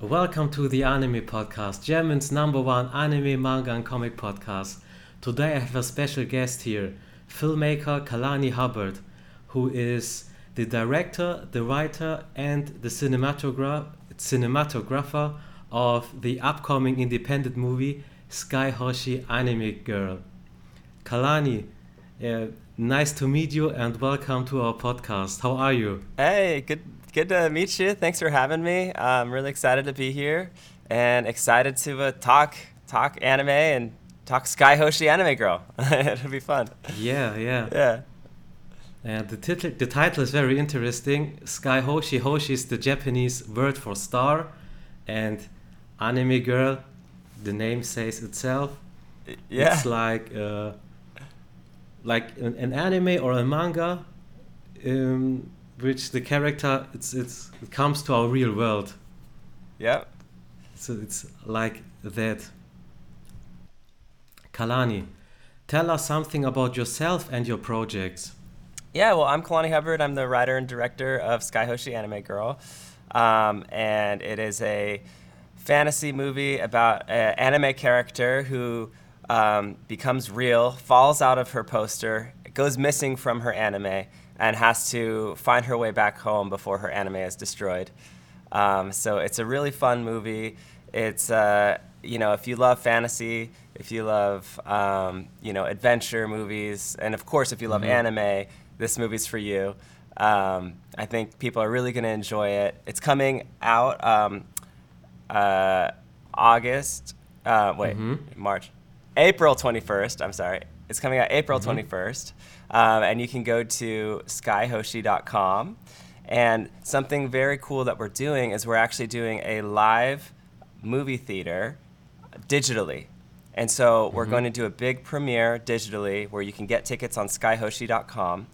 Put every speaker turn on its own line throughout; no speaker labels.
Welcome to the Anime Podcast, German's number one anime, manga, and comic podcast. Today I have a special guest here, filmmaker Kalani Hubbard, who is the director, the writer, and the cinematogra- cinematographer of the upcoming independent movie Skye Hoshi Anime Girl. Kalani, uh, nice to meet you and welcome to our podcast. How are you?
Hey, good good to meet you. Thanks for having me. I'm really excited to be here and excited to uh, talk talk anime and talk Skye Hoshi Anime Girl. It'll be fun.
Yeah, yeah.
Yeah.
And the title, the title is very interesting. Skye Hoshi. Hoshi is the Japanese word for star, and anime girl. The name says itself.
Yeah.
It's like uh, like an, an anime or a manga, um, which the character it's it's it comes to our real world.
Yeah.
So it's like that. Kalani, tell us something about yourself and your projects.
Yeah, well, I'm Kalani Hubbard. I'm the writer and director of Skye Hoshi Anime Girl. Um, and it is a fantasy movie about an anime character who um, becomes real, falls out of her poster, goes missing from her anime, and has to find her way back home before her anime is destroyed. Um, so it's a really fun movie. It's uh, you know if you love fantasy, if you love um, you know adventure movies, and of course if you love
Mhm.
anime, this movie's for you. Um, I think people are really going to enjoy it. It's coming out um, uh, August. Uh, wait,
Mhm.
March, April 21st. I'm sorry. It's coming out April
Mhm.
21st, um, and you can go to skyhoshi.com. And something very cool that we're doing is we're actually doing a live movie theater digitally. And so we're
Mhm.
going to do a big premiere digitally where you can get tickets on skyhoshi.com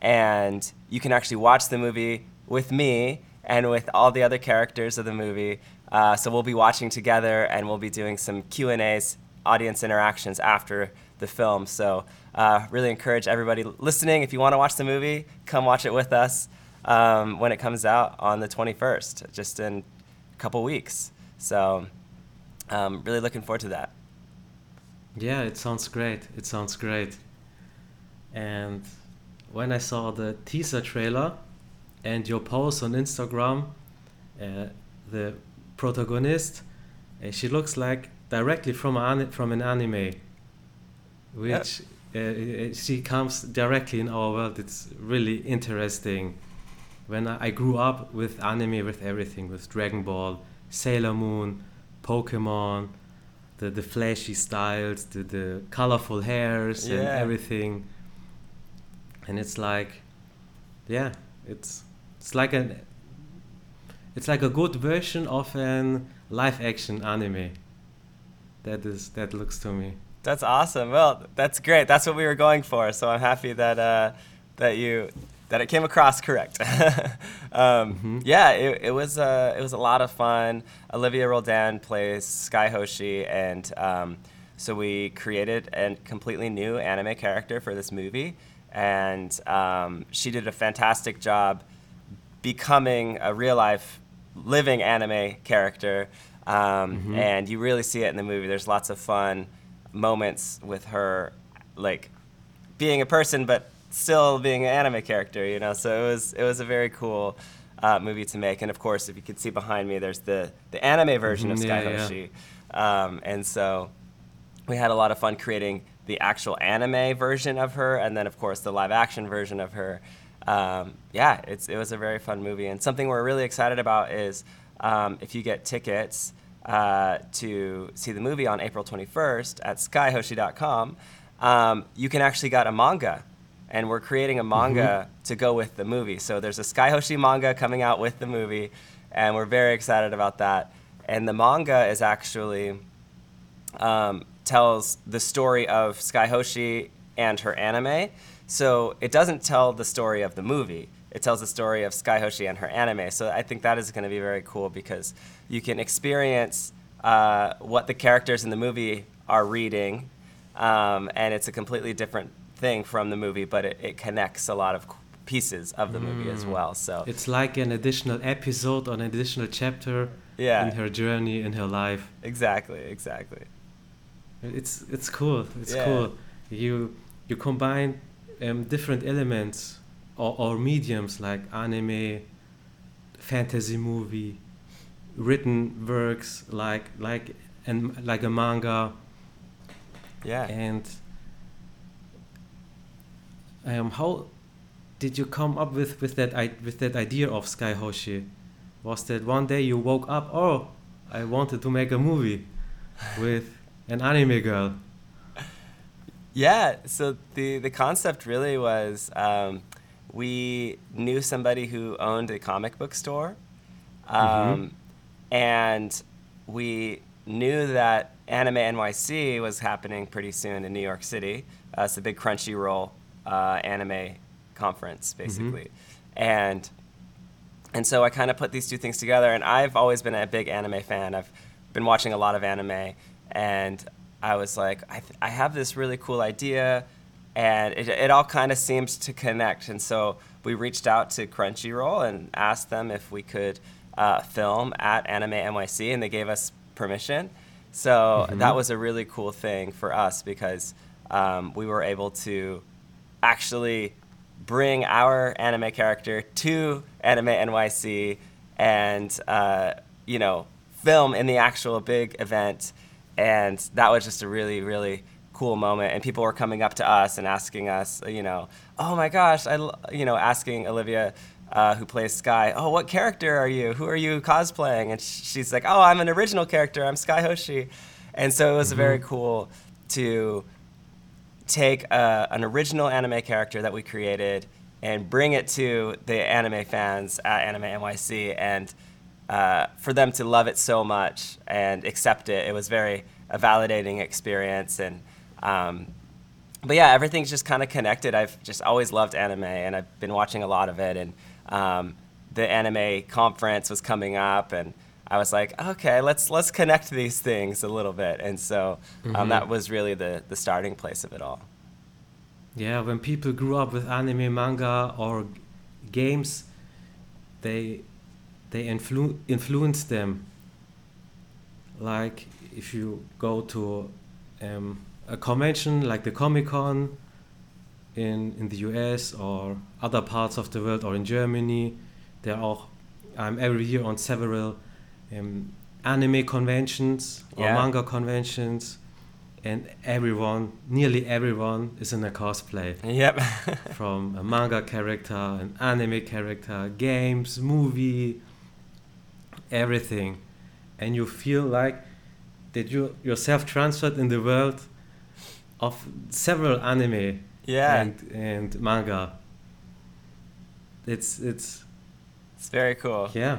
and you can actually watch the movie with me and with all the other characters of the movie. Uh, so we'll be watching together and we'll be doing some Q and A's, audience interactions after the film. So uh, really encourage everybody listening. If you want to watch the movie, come watch it with us um, when it comes out on the 21st, just in a couple weeks. So um, really looking forward to that.
Yeah, it sounds great. It sounds great. And when I saw the teaser trailer and your post on Instagram, uh, the protagonist, uh, she looks like directly from an, from an anime, which uh, uh, she comes directly in our world. It's really interesting. When I I grew up with anime, with everything, with Dragon Ball, Sailor Moon, Pokemon, the, the flashy styles, the, the colorful hairs and everything. And it's like, yeah, it's it's like an it's like a good version of an live action anime. That is that looks to me.
That's awesome. Well, that's great. That's what we were going for. So I'm happy that uh, that you that it came across correct. um,
Mhm.
Yeah, it, it was uh, it was a lot of fun. Olivia Roldan plays Skye Hoshi, and um, so we created a completely new anime character for this movie, and um, she did a fantastic job becoming a real life living anime character um,
Mhm.
and you really see it in the movie there's lots of fun moments with her like being a person but still being an anime character you know? So it was it was a very cool uh, movie to make. And of course if you can see behind me there's the the anime version of Skye
yeah, yeah.
um, and so we had a lot of fun creating the actual anime version of her and then of course the live action version of her. Um, yeah it's, it was a very fun movie. And something we're really excited about is um, if you get tickets uh, to see the movie on april 21st at skyhoshi.com um, you can actually get a manga and we're creating a manga to go with the movie so there's a Skye Hoshi manga coming out with the movie and we're very excited about that and the manga is actually um, tells the story of Skye Hoshi and her anime. So it doesn't tell the story of the movie. It tells the story of Skye Hoshi and her anime. So I think that is going to be very cool because you can experience uh, what the characters in the movie are reading, um, and it's a completely different thing from the movie, but it, it connects a lot of pieces of the movie as
Mm.
well. So
It's like an additional episode or an additional chapter
Yeah.
in her journey in her life.
Exactly, exactly.
It's it's cool. It's
Yeah.
cool. You you combine um, different elements or, or mediums like anime, fantasy movie, written works like like and like a manga
Yeah.
and um, how did you come up with, with that I, with that idea of Skye Hoshi? Was that one day you woke up, oh, I wanted to make a movie with an anime girl?
Yeah, so the, the concept really was um, we knew somebody who owned a comic book store, um, and we knew that Anime NYC was happening pretty soon in New York City. Uh, it's a big Crunchyroll uh, anime conference, basically, and and so I kind of put these two things together. And I've always been a big anime fan. I've been watching a lot of anime, and I was like, I, th- I have this really cool idea, and it, it all kind of seems to connect. And so we reached out to Crunchyroll and asked them if we could uh, film at Anime NYC, and they gave us permission. So that was a really cool thing for us because um, we were able to actually bring our anime character to Anime NYC and uh, you know film in the actual big event, and that was just a really really cool moment. And people were coming up to us and asking us, you know, oh my gosh, I, you know asking Olivia. Uh, who plays Skye? Oh, what character are you? Who are you cosplaying? And she's like, Oh, I'm an original character. I'm Skye Hoshi. And so it was very cool to take a, an original anime character that we created and bring it to the anime fans at Anime NYC and uh, for them to love it so much and accept it. It was very a validating experience and um, but yeah, everything's just kind of connected. I've just always loved anime and I've been watching a lot of it and um, the anime conference was coming up and I was like, okay, let's let's connect these things a little bit, and so um, that was really the the starting place of it all.
Yeah, when people grew up with anime, manga, or games, they they influ- influence them. Like if you go to um, a convention like the Comic Con in in the US or other parts of the world or in Germany, there are I'm every year on several um, anime conventions or
Yeah.
manga conventions, and everyone, nearly everyone, is in a cosplay
Yep.
from a manga character, an anime character, games, movie, everything. And you feel like that you yourself transferred in the world of several anime
yeah,
and, and manga. It's it's
it's very cool.
yeah.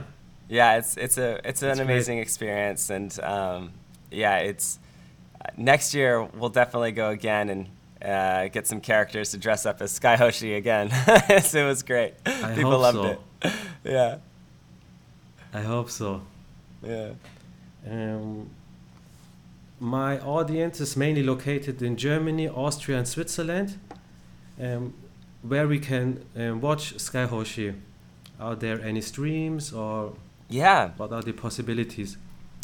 Yeah, it's it's a it's an
It's great.
amazing experience, and um, yeah, it's next year we'll definitely go again and uh, get some characters to dress up as Skye Hoshi again. so it was great.
I
People loved
so.
it. yeah,
I hope so.
yeah.
Um, my audience is mainly located in Germany, Austria, and Switzerland, um, where we can um, watch Skye Hoshi. Are there any streams or
Yeah,
what are the possibilities?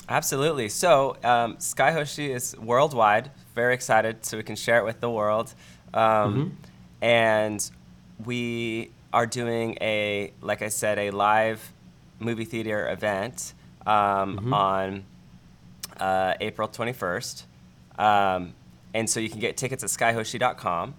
Absolutely. So, um, Skye Hoshi is worldwide. Very excited so we can share it with the world. Um, And we are doing a, like I said, a live movie theater event um,
Mhm.
on uh, April 21st. Um, and so you can get tickets at skyhoshi.com.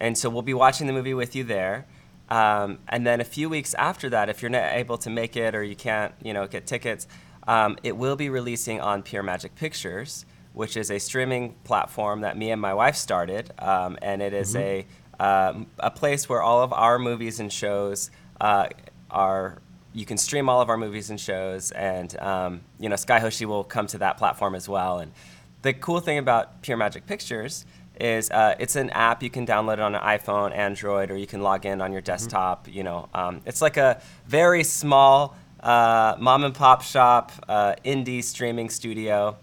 And so we'll be watching the movie with you there. Um, and then a few weeks after that, if you're not able to make it or you can't, you know, get tickets, um, it will be releasing on Pure Magic Pictures, which is a streaming platform that me and my wife started. Um, and it is a, um, a place where all of our movies and shows uh, are you can stream all of our movies and shows, and um, you know Skye Hoshi will come to that platform as well. And the cool thing about Pure Magic Pictures is uh, it's an app you can download it on an iPhone, Android, or you can log in on your desktop. You know, um, it's like a very small uh, mom and pop shop uh, indie streaming studio.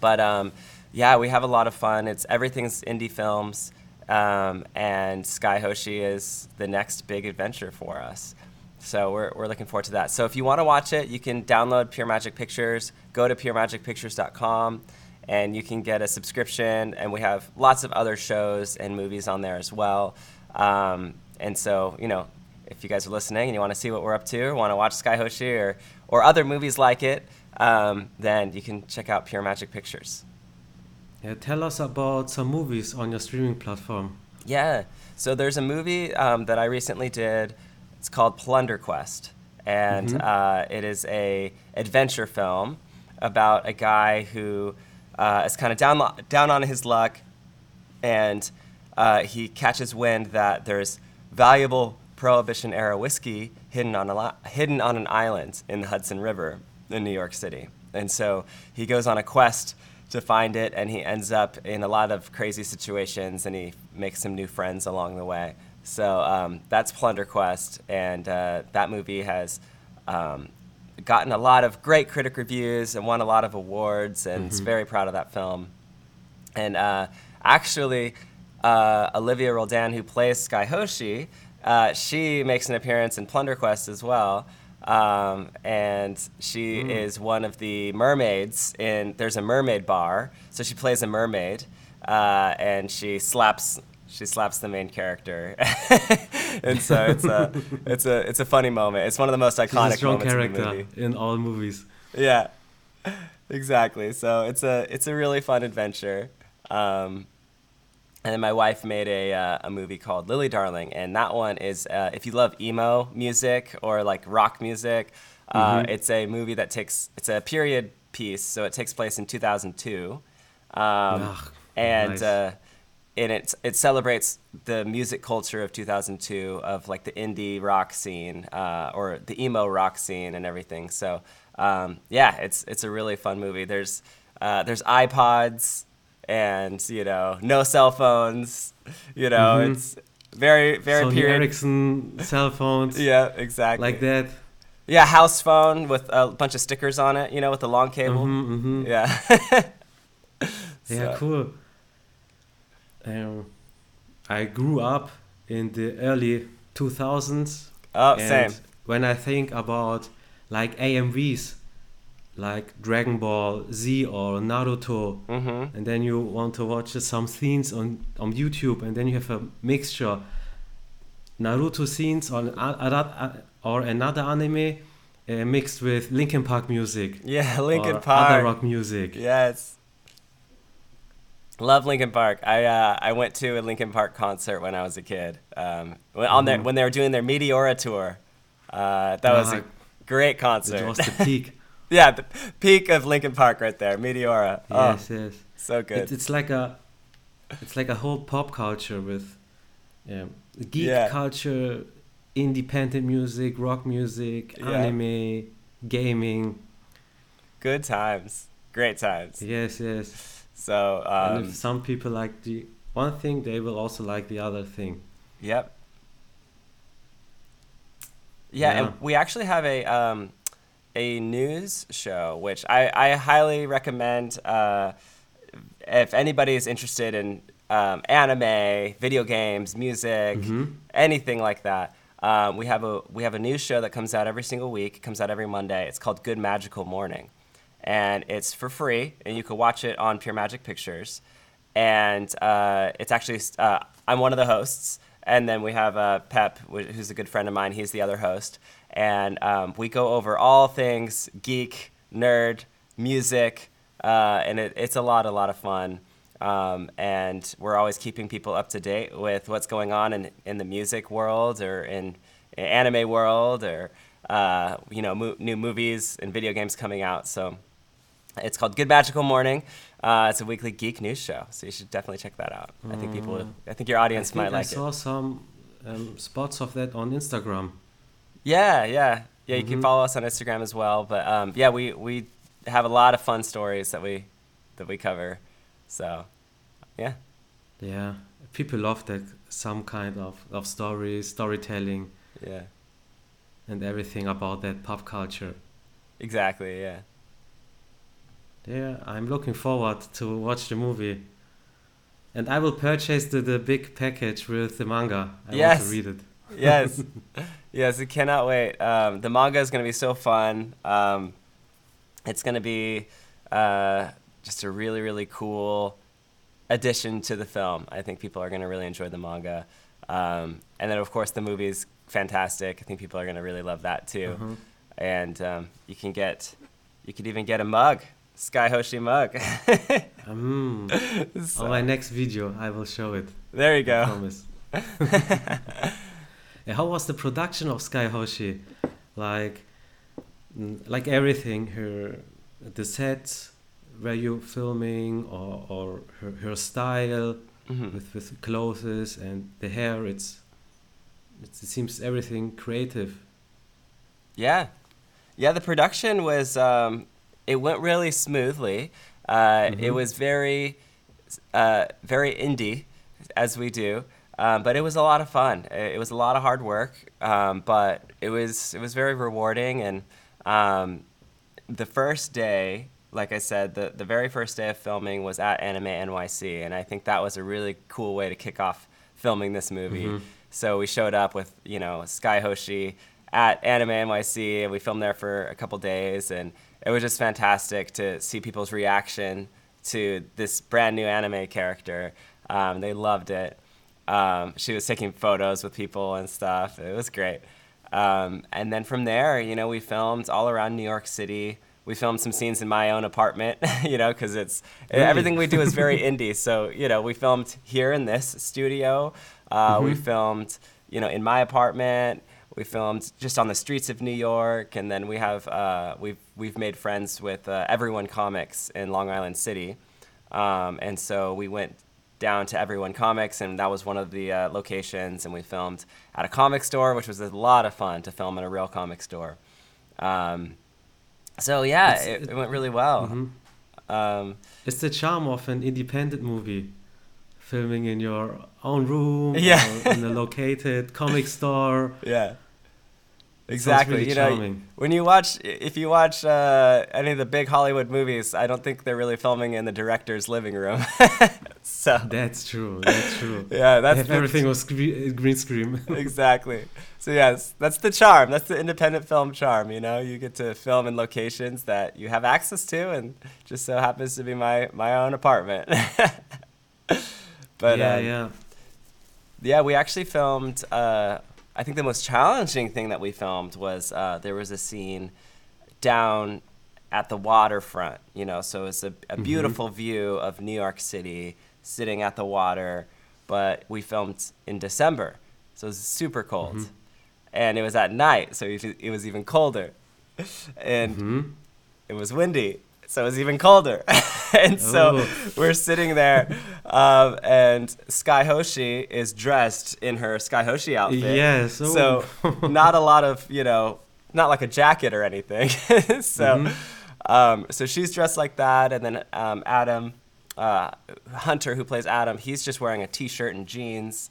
But um, yeah, we have a lot of fun. It's everything's indie films, um, and Skye Hoshi is the next big adventure for us. So we're, we're looking forward to that. So if you want to watch it, you can download Pure Magic Pictures, go to puremagicpictures.com, and you can get a subscription. And we have lots of other shows and movies on there as well. Um, and so, you know, if you guys are listening and you want to see what we're up to, or want to watch Skye Hoshi or, or other movies like it, um, then you can check out Pure Magic Pictures.
Yeah, tell us about some movies on your streaming platform.
Yeah. So there's a movie um, that I recently did. It's called Plunder Quest, and
Mhm.
uh, it is a adventure film about a guy who uh, is kind of down lo- down on his luck, and uh, he catches wind that there's valuable Prohibition era whiskey hidden on a li- hidden on an island in the Hudson River in New York City, and so he goes on a quest to find it, and he ends up in a lot of crazy situations, and he makes some new friends along the way. So um, that's Plunder Quest, and uh, that movie has um, gotten a lot of great critic reviews and won a lot of awards, and is very proud of that film. And uh, actually, uh, Olivia Roldan, who plays Skye Hoshi, uh, she makes an appearance in Plunder Quest as well. Um, and she is one of the mermaids in. There's a mermaid bar, so she plays a mermaid, uh, and she slaps. She slaps the main character, and so it's a it's a it's a funny moment. It's one of the most
She's
iconic
a strong
in
character
movie.
in all movies.
Yeah, exactly. So it's a it's a really fun adventure. Um, and then my wife made a uh, a movie called Lily Darling, and that one is uh, if you love emo music or like rock music, uh,
Mhm.
it's a movie that takes it's a period piece, so it takes place in 2002, um,
Ugh,
and
nice.
And it it celebrates the music culture of 2002 of like the indie rock scene uh, or the emo rock scene and everything. So um, yeah, it's it's a really fun movie. There's uh, there's iPods and you know no cell phones. You know
Mhm.
it's very very
Sony
period.
Ericsson cell phones,
Yeah, exactly.
like that.
Yeah, house phone with a bunch of stickers on it. You know, with the long cable.
Mhm, mhm.
Yeah.
Yeah, cool. Um, I grew up in the early 2000s.
Oh,
and
same.
When I think about like AMVs, like Dragon Ball Z or Naruto,
Mm-hmm.
and then you want to watch some scenes on, on YouTube, and then you have a mixture Naruto scenes on or another anime uh, mixed with Linkin Park music.
Yeah, Linkin Park.
Other rock music.
Yes. Love Linkin Park. I uh, I went to a Linkin Park concert when I was a kid. Um, when, on their,
Mhm.
when they were doing their Meteora tour. Uh, that was a great concert.
It was the peak.
yeah, the peak of Linkin Park right there. Meteora. Oh,
yes, yes.
so good.
It, it's like a, it's like a whole pop culture with, um, geek
Yeah.
culture, independent music, rock music,
Yeah.
anime, gaming.
Good times. Great times.
Yes, yes.
So,
and
um,
if some people like the one thing, they will also like the other thing.
Yep. Yeah,
Yeah.
and we actually have a um, a news show, which I, I highly recommend. Uh, if anybody is interested in um, anime, video games, music,
Mhm.
anything like that, um, we have a we have a news show that comes out every single week. It comes out every Monday. It's called Good Magical Morning, and it's for free, and you can watch it on Pure Magic Pictures. And uh, it's actually uh, I'm one of the hosts, and then we have uh, Pep, who's a good friend of mine. He's the other host, and um, we go over all things geek, nerd, music, uh, and it, it's a lot, a lot of fun. Um, and we're always keeping people up to date with what's going on in, in the music world or in, in anime world or uh, you know mo- new movies and video games coming out. So it's called Good Magical Morning. Uh, it's a weekly geek news show, so you should definitely check that out. I think people,
Mm.
I think your
I
audience
think
might
I
like it.
I saw some um, spots of that on Instagram.
Yeah, yeah, yeah. You can
Mhm.
follow us on Instagram as well. But um, yeah, we we have a lot of fun stories that we that we cover. So yeah,
Yeah, people love that some kind of, of story, storytelling,
yeah,
and everything about that pop culture.
exactly. Yeah.
Yeah, I'm looking forward to watch the movie. And I will purchase the, the big package with the manga. I want to read it.
yes Yes, I cannot wait. Um, the manga is going to be so fun. Um, it's going to be uh, just a really, really cool addition to the film. I think people are going to really enjoy the manga. Um, and then, of course, the movie is fantastic. I think people are going to really love that too.
Uh-huh.
And um, you can get, you could even get a mug, Skye Hoshi mug.
Mm.
So-
On my next video, I will show it.
there you
I
go.
promise. Yeah, how was the production of Skye Hoshi? Like, mm, like everything, her, the sets, where you filming, or, or her, her style
Mhm.
with with clothes and the hair. It's, it's it seems everything creative.
Yeah, yeah. The production was um, it went really smoothly. Uh, It
Mhm.
was very, uh, very indie, as we do. Um, but it was a lot of fun. It, it was a lot of hard work, um, but it was it was very rewarding. And um, the first day, like I said, the the very first day of filming was at Anime NYC, and I think that was a really cool way to kick off filming this movie.
Mhm.
So we showed up with you know Skye Hoshi at Anime NYC, and we filmed there for a couple days, and it was just fantastic to see people's reaction to this brand new anime character. Um, they loved it. Um, she was taking photos with people and stuff. It was great. Um, and then from there, you know, we filmed all around New York City. We filmed some scenes in my own apartment, you know, because it's
Really?
everything we do is very indie. So you know, we filmed here in this studio. Uh, We
Mhm.
filmed, you know, in my apartment. We filmed just on the streets of New York, and then we have uh, we've we've made friends with uh, Everyone Comics in Long Island City, um, and so we went down to Everyone Comics, and that was one of the uh, locations, and we filmed at a comic store, which was a lot of fun to film in a real comic store. Um, so yeah, it,
it-
went really well.
Mhm.
Um,
It's the charm of an independent movie, filming in your own room,
Yeah.
or in a located comic store.
yeah. Exactly.
really
you know,
charming.
when you watch, if you watch uh, any of the big Hollywood movies, I don't think they're really filming in the director's living room. so
That's true. That's true.
yeah, that's
everything was green screen.
exactly. So yes, that's the charm. That's the independent film charm. You know, you get to film in locations that you have access to, and just so happens to be my my own apartment. but
yeah,
um,
yeah.
Yeah, we actually filmed. Uh, I think the most challenging thing that we filmed was uh, there was a scene down at the waterfront. You know, so it's a, a
Mhm.
beautiful view of New York City, sitting at the water. But we filmed in December, so it was super cold,
Mhm.
and it was at night, so it was even colder, and
hmm
it was windy, so it was even colder. and so
Oh.
we're sitting there, um, and Skye Hoshi is dressed in her Skye Hoshi outfit.
Yes.
So
oh.
not a lot of, you know, not like a jacket or anything. so,
Mhm.
um, so she's dressed like that, and then um, Atom, uh, Hunter, who plays Atom, he's just wearing a t-shirt and jeans.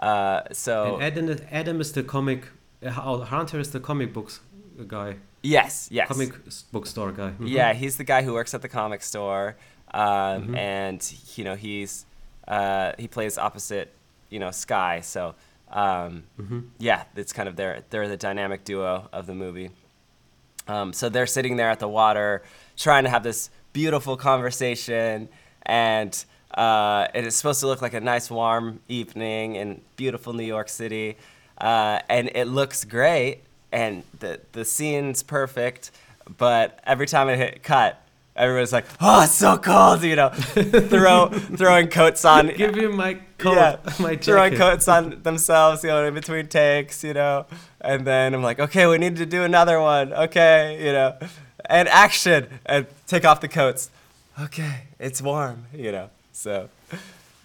Uh, so
And Atom, is- Atom is the comic. Uh, Hunter is the comic books guy,
yes, yes,
comic s- book store guy. Mhm.
Yeah, he's the guy who works at the comic store, um,
Mhm.
and you know he's uh, he plays opposite, you know, Skye. So um,
Mhm.
yeah, it's kind of their they're the dynamic duo of the movie. Um, so they're sitting there at the water, trying to have this beautiful conversation, and uh, it is supposed to look like a nice warm evening in beautiful New York City, uh, and it looks great, and the the scene's perfect, but every time it hit cut. Everyone's like, "Oh, it's so cold!" You know, throw throwing coats on.
Give him my coat,
Yeah,
my
throwing coats on themselves, you know, in between takes, you know. And then I'm like, okay, we need to do another one. Okay, you know, and action, and take off the coats. Okay, it's warm, you know. So,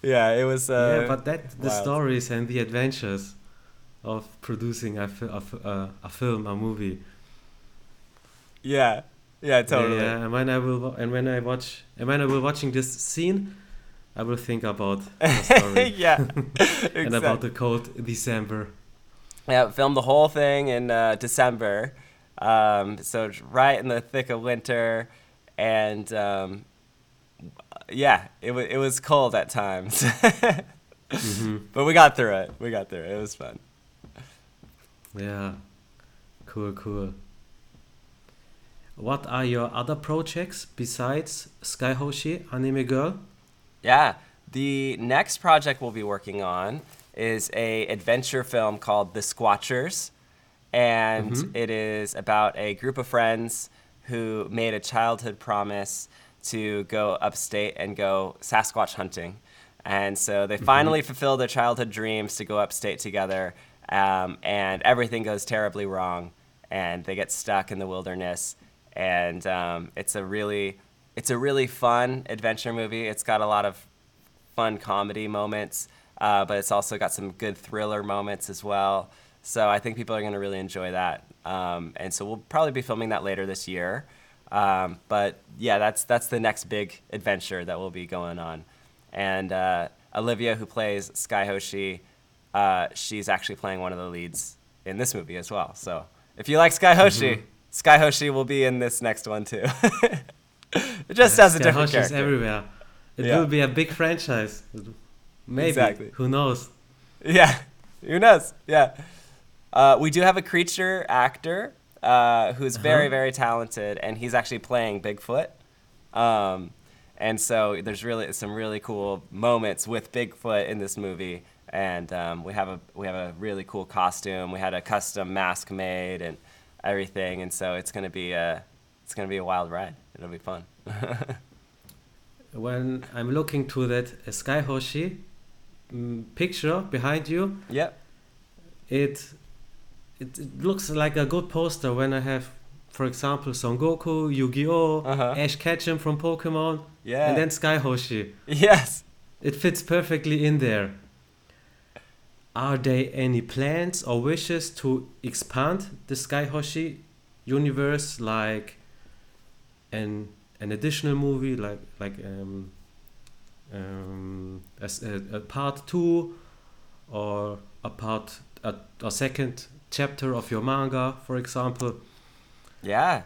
yeah, it was. Uh,
yeah, but that the
wild.
stories and the adventures of producing a, fi- a, f- uh, a film, a movie.
Yeah, yeah, totally.
Yeah, and when I will wa- and when I watch and when I will watching this scene, I will think about the story
yeah,
and about the cold December.
Yeah, filmed the whole thing in uh, December. Um, so it's right in the thick of winter, and um, yeah, it was it was cold at times,
hmm
but we got through it. We got through it. It was fun.
Yeah. Cool, cool. What are your other projects besides Skye Hoshi Anime Girl?
Yeah, the next project we'll be working on is a adventure film called The Squatchers, and
Mhm.
it is about a group of friends who made a childhood promise to go upstate and go Sasquatch hunting. And so they finally fulfill their childhood dreams to go upstate together, um, and everything goes terribly wrong, and they get stuck in the wilderness. And um, it's a really, it's a really fun adventure movie. It's got a lot of fun comedy moments, uh, but it's also got some good thriller moments as well. So I think people are going to really enjoy that. Um, and so we'll probably be filming that later this year. Um, but yeah, that's that's the next big adventure that will be going on. And uh, Olivia, who plays Skye Hoshi, uh, she's actually playing one of the leads in this movie as well. So if you like Skye Hoshi, Skye Hoshi will be in this next one too. it just has a different
Skye Hoshi is
character.
everywhere. It
Yeah.
will be a big franchise. Maybe.
Exactly.
Who knows?
Yeah, who knows? Yeah. Uh, we do have a creature actor uh, who's very,
Uh-huh.
very talented, and he's actually playing Bigfoot. Um, and so there's really some really cool moments with Bigfoot in this movie, and um, we have a we have a really cool costume. We had a custom mask made and everything, and so it's gonna be a it's gonna be a wild ride. It'll be fun.
When I'm looking to that uh, Skye Hoshi mm, picture behind you,
yep.
it, it it looks like a good poster when I have, for example, Son Goku, Yu-Gi-Oh,
Uh-huh.
Ash Ketchum from Pokemon,
Yeah.
and then Skye Hoshi.
yes.
It fits perfectly in there. Are there any plans or wishes to expand the Skye Hoshi universe, like an an additional movie, like like um, um, a, s- a- a part two, or a part a, a second chapter of your manga, for example?
Yeah,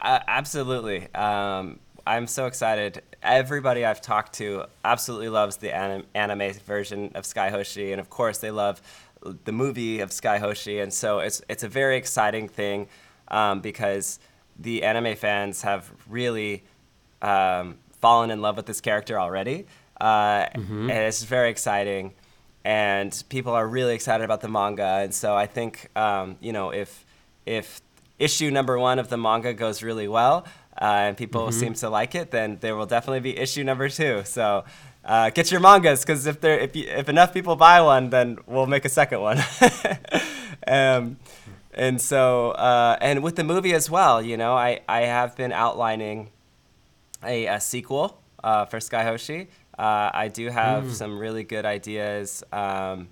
uh, absolutely. Um, I'm so excited. Everybody I've talked to absolutely loves the anim- anime version of Skye Hoshi, and of course they love the movie of Skye Hoshi, and so it's it's a very exciting thing um, because the anime fans have really um, fallen in love with this character already, uh, and it's very exciting. And people are really excited about the manga, and so I think um, you know if if issue number one of the manga goes really well uh, and people seem to like it, then there will definitely be issue number two. So uh, get your mangas because if there if you, if enough people buy one, then we'll make a second one. um, and so uh, and with the movie as well, you know, I I have been outlining a, a sequel uh, for Skye Hoshi. Uh, I do have some really good ideas um,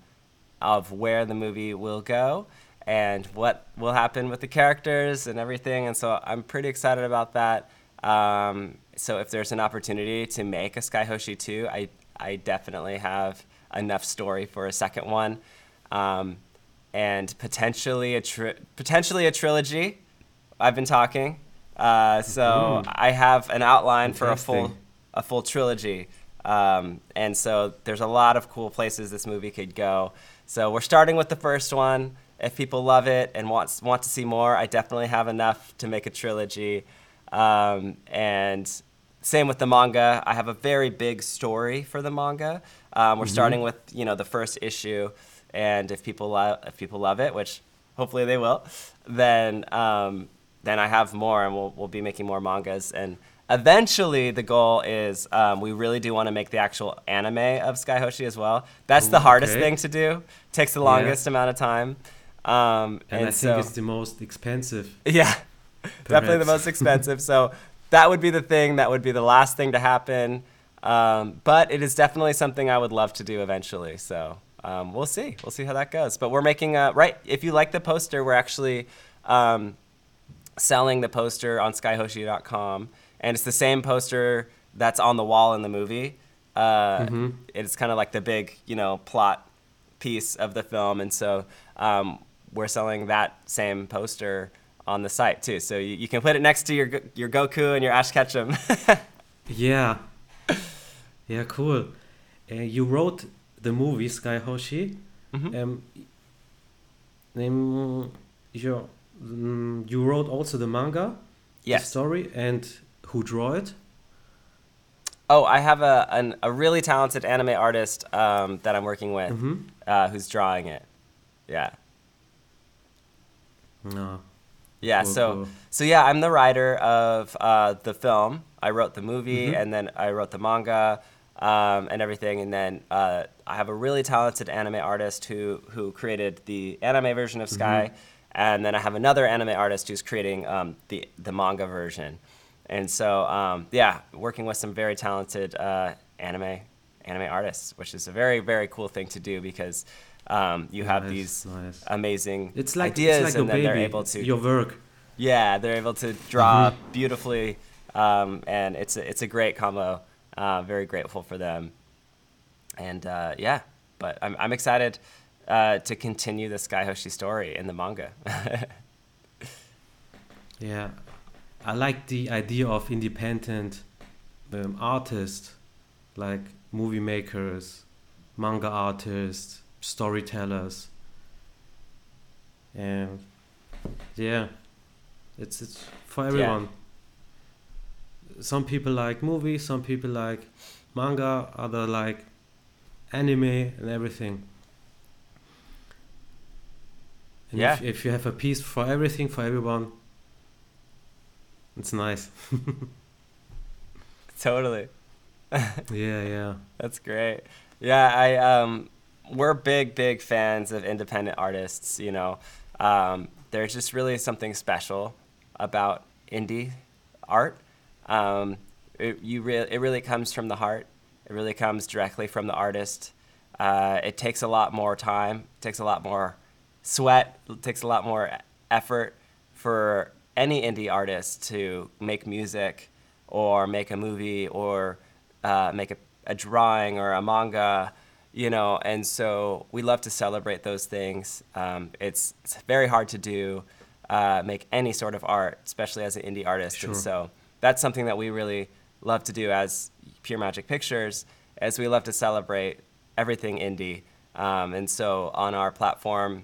of where the movie will go and what will happen with the characters and everything. And so I'm pretty excited about that. Um, so if there's an opportunity to make a Skye Hoshi 2, I, I definitely have enough story for a second one. Um, and potentially a tri- potentially a trilogy. I've been talking. Uh, so I have an outline for a full a full trilogy. Um, and so there's a lot of cool places this movie could go. So we're starting with the first one. If people love it and want want to see more, I definitely have enough to make a trilogy. Um, and same with the manga. I have a very big story for the manga. Um, we're starting with you know the first issue, and if people love if people love it, which hopefully they will, then um, then I have more, and we'll we'll be making more mangas. And eventually, the goal is um, we really do want to make the actual anime of Skye Hoshi as well. That's the hardest
okay.
thing to do. Takes the
Yeah.
longest amount of time. Um,
And,
and
I
so,
think it's the most expensive.
yeah, definitely the most expensive. so that would be the thing. That would be the last thing to happen. Um, but it is definitely something I would love to do eventually. So um, we'll see. We'll see how that goes. But we're making a right. If you like the poster, we're actually um, selling the poster on SkyHoshi.com, and it's the same poster that's on the wall in the movie. Uh,
Mhm.
It's kind of like the big, you know, plot piece of the film, and so um, we're selling that same poster on the site too. So you, you can put it next to your your Goku and your Ash Ketchum.
Yeah. Yeah, cool. Uh, you wrote the movie Skye Hoshi.
Mhm.
Um, um, you mm, you wrote also the manga, the
Yes.
story, and who draw it?
Oh, I have a an, a really talented anime artist um, that I'm working with,
Mm-hmm.
uh, who's drawing it. Yeah.
No.
Yeah,
Cool,
so
cool.
so yeah, I'm the writer of uh, the film. I wrote the movie,
Mhm.
and then I wrote the manga um, and everything. And then uh, I have a really talented anime artist who who created the anime version of Skye, and then I have another anime artist who's creating um, the the manga version. And so um, yeah, working with some very talented uh, anime anime artists, which is a very very cool thing to do because um, you have
Nice,
these
nice.
amazing
It's like
ideas,
it's like
and then
baby.
they're able to
Your work.
yeah, they're able to draw
Mm-hmm.
beautifully, um, and it's a, it's a great combo. Uh, very grateful for them, and uh, yeah, but I'm I'm excited uh, to continue the Skye Hoshi story in the manga.
Yeah, I like the idea of independent um, artists, like movie makers, manga artists, storytellers, and yeah, it's it's for everyone. Some people like movies, some people like manga, other like anime and everything. And
Yeah.
if, if you have a piece for everything, for everyone, it's nice.
totally,
yeah, yeah.
that's great. Yeah, I um, we're big big fans of independent artists. You know, um, there's just really something special about indie art. Um, it, you re- it really comes from the heart. It really comes directly from the artist. Uh, it takes a lot more time. It takes a lot more sweat. It takes a lot more effort for any indie artist to make music or make a movie or uh, make a, a drawing or a manga, you know. And so we love to celebrate those things. Um, it's, it's very hard to do, uh, make any sort of art, especially as an indie artist. And so that's something that we really love to do as Pure Magic Pictures, as we love to celebrate everything indie. Um, and so on our platform,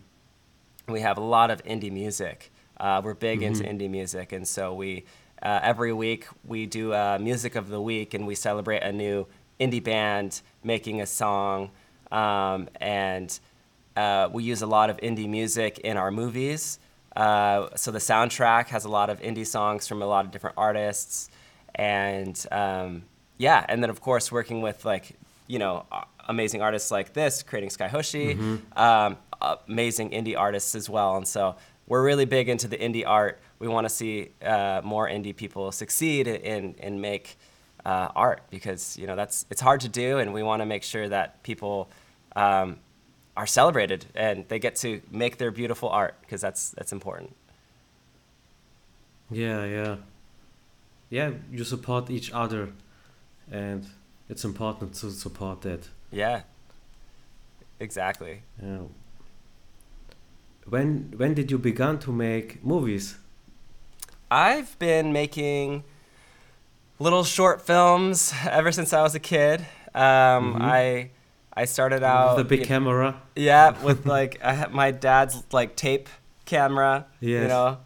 we have a lot of indie music. Uh, we're big into indie music, and so we uh, every week we do a music of the week, and we celebrate a new indie band making a song, um, and uh, we use a lot of indie music in our movies. Uh, so the soundtrack has a lot of indie songs from a lot of different artists, and um, yeah, and then of course working with like you know amazing artists like this, creating Skye Hoshi, um, amazing indie artists as well, and so we're really big into the indie art. We want to see uh, more indie people succeed and and make uh, art because you know that's it's hard to do, and we want to make sure that people um, are celebrated and they get to make their beautiful art because that's that's important.
Yeah, yeah. Yeah, you support each other and it's important to support that.
Yeah. Exactly.
Yeah. When when did you begin to make movies?
I've been making little short films ever since I was a kid. Um,
Mhm.
I I started out
With the big
you-
camera?
Yeah, with like I my dad's like tape camera. You know,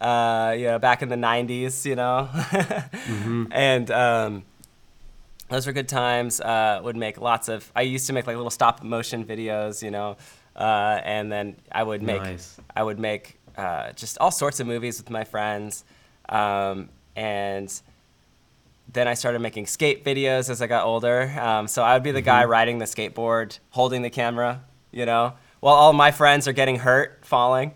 uh, you know, back in the '90s. You know,
Mhm.
and um, those were good times. Uh, would make lots of. I used to make like little stop motion videos. You know, uh, and then I would make
Nice.
I would make uh, just all sorts of movies with my friends, um, and then I started making skate videos as I got older. Um, so I would be the guy
Mm-hmm.
riding the skateboard, holding the camera, you know, while all my friends are getting hurt, falling.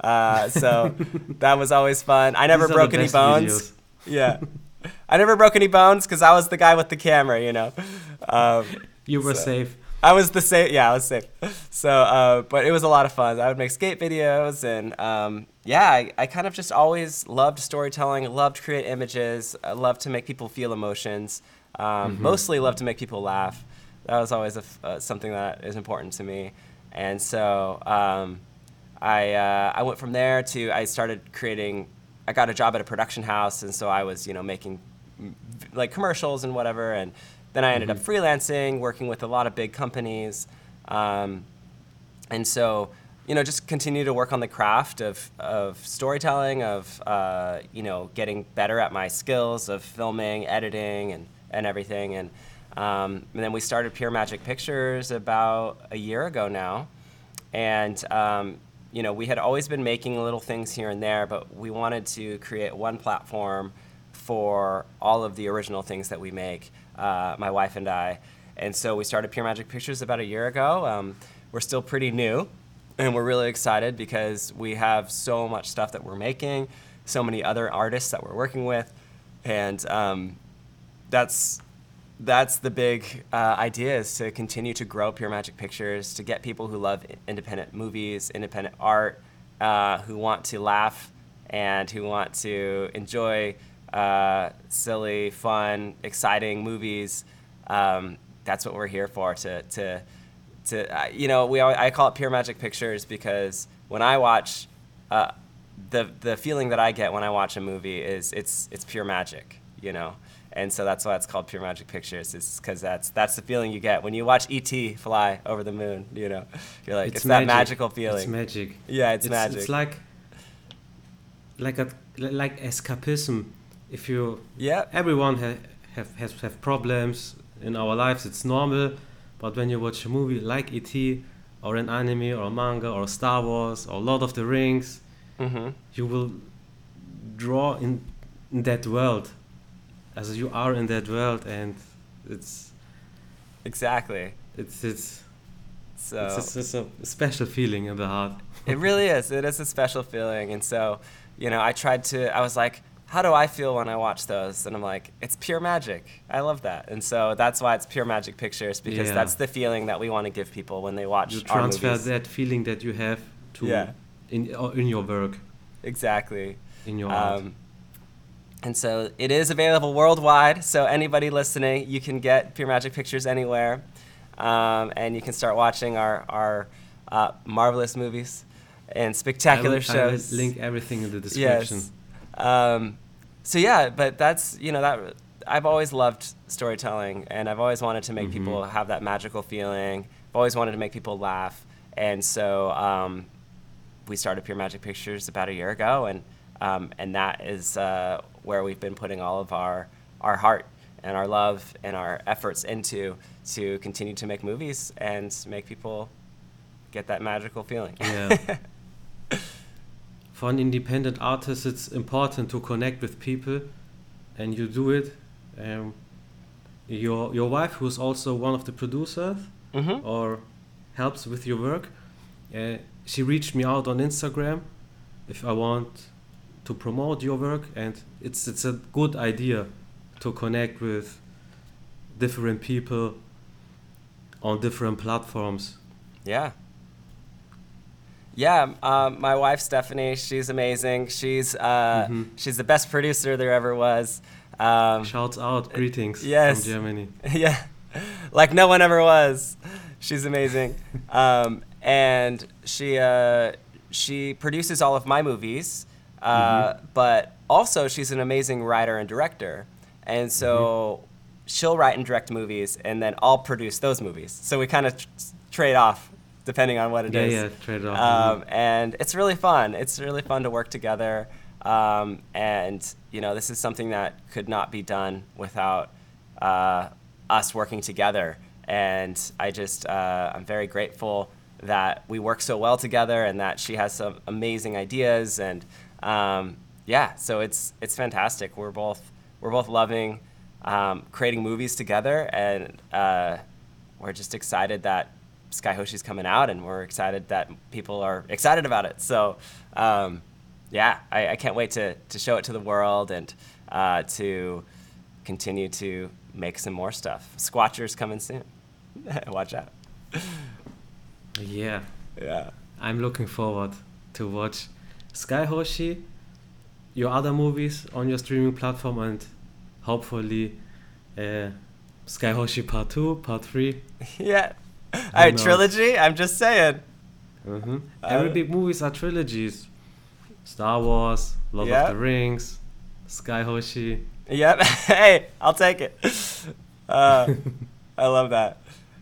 Uh, so that was always fun. I never
These
broke any bones.
videos.
Yeah. I never broke any bones because I was the guy with the camera, you know. Um,
You were
So-
safe.
I was the same. Yeah, I was safe. So, uh, but it was a lot of fun. I would make skate videos, and um, yeah, I, I kind of just always loved storytelling. Loved to create images. I loved to make people feel emotions. Um, Mostly loved to make people laugh. That was always a uh, something that is important to me. And so um, I uh, I went from there to I started creating. I got a job at a production house, and so I was you know making like commercials and whatever. And then I ended up freelancing, working with a lot of big companies. Um, and so you know, just continue to work on the craft of, of storytelling, of, uh, you know, getting better at my skills of filming, editing, and, and everything. And, um, and then we started Pure Magic Pictures about a year ago now. And, um, you know, we had always been making little things here and there, but we wanted to create one platform for all of the original things that we make, uh, my wife and I. And so we started Pure Magic Pictures about a year ago. Um, we're still pretty new, and we're really excited because we have so much stuff that we're making, so many other artists that we're working with, and um, that's that's the big uh, idea is to continue to grow Pure Magic Pictures, to get people who love independent movies, independent art, uh, who want to laugh and who want to enjoy uh, silly, fun, exciting movies. Um, that's what we're here for. To to to you know, we I call it Pure Magic Pictures because when I watch, uh, the the feeling that I get when I watch a movie is it's it's pure magic. You know and so that's why it's called Pure Magic Pictures. Is because that's that's the feeling you get when you watch ET fly over the moon. You know, you're like it's, it's that magical feeling.
It's magic.
Yeah, it's,
it's,
magic.
It's like like a like escapism. If you
yeah,
everyone ha- have has have problems in our lives. It's normal, but when you watch a movie like ET or an anime or a manga or Star Wars or Lord of the Rings,
mm-hmm.
you will draw in, in that world as you are in that world and it's
exactly.
it's it's
so
it's, just, it's a special feeling in the heart.
It really is. It is a special feeling. And so you know i tried to i was like how do i feel when i watch those and i'm like it's pure magic i love that and so that's why it's pure magic pictures because yeah. that's the feeling that we want to give people when they watch
you transfer
movies.
that feeling that you have to
yeah.
in in your work
exactly
in your um, art
and so it is available worldwide. So anybody listening, you can get Pure Magic Pictures anywhere, um, and you can start watching our our uh, marvelous movies and spectacular
I will,
shows.
I will link everything in the description.
Yes. Um, so yeah, but that's you know that I've always loved storytelling, and I've always wanted to make mm-hmm. people have that magical feeling. I've always wanted to make people laugh, and so um, we started Pure Magic Pictures about a year ago, and um, and that is uh, where we've been putting all of our, our heart and our love and our efforts into to continue to make movies and make people get that magical feeling.
Yeah. For an independent artist, it's important to connect with people, and you do it. Um, your your wife, who's also one of the producers,
mm-hmm.
or helps with your work, uh, she reached me out on Instagram if I want to promote your work and it's it's a good idea to connect with different people on different platforms
yeah yeah um, my wife stefanie she's amazing she's uh, mm-hmm. she's the best producer there ever was um,
shouts out greetings
yes.
from germany
yeah like no one ever was she's amazing um, and she uh, she produces all of my movies uh, mm-hmm. But also, she's an amazing writer and director. And so mm-hmm. she'll write and direct movies, and then I'll produce those movies. So we kind of tr- trade off depending on what it
yeah,
is.
yeah, trade off.
Um, and it's really fun. It's really fun to work together. Um, and, you know, this is something that could not be done without uh, us working together. And I just, uh, I'm very grateful that we work so well together and that she has some amazing ideas and um, yeah, so it's it's fantastic. We're both we're both loving um, creating movies together, and uh, we're just excited that Skye Hoshi's coming out, and we're excited that people are excited about it. So um, yeah, I, I, can't wait to to show it to the world and uh, to continue to make some more stuff. Squatchers coming soon. Watch out.
Yeah.
Yeah.
I'm looking forward to watch Skye Hoshi, your other movies on your streaming platform, and hopefully uh, Skye Hoshi Part 2, Part 3.
Yeah. A trilogy? I'm just saying.
Mm-hmm. Every uh, big movies are trilogies. Star Wars, Lord yep. of the Rings, Skye Hoshi.
Yep. hey, I'll take it. Uh, I love that.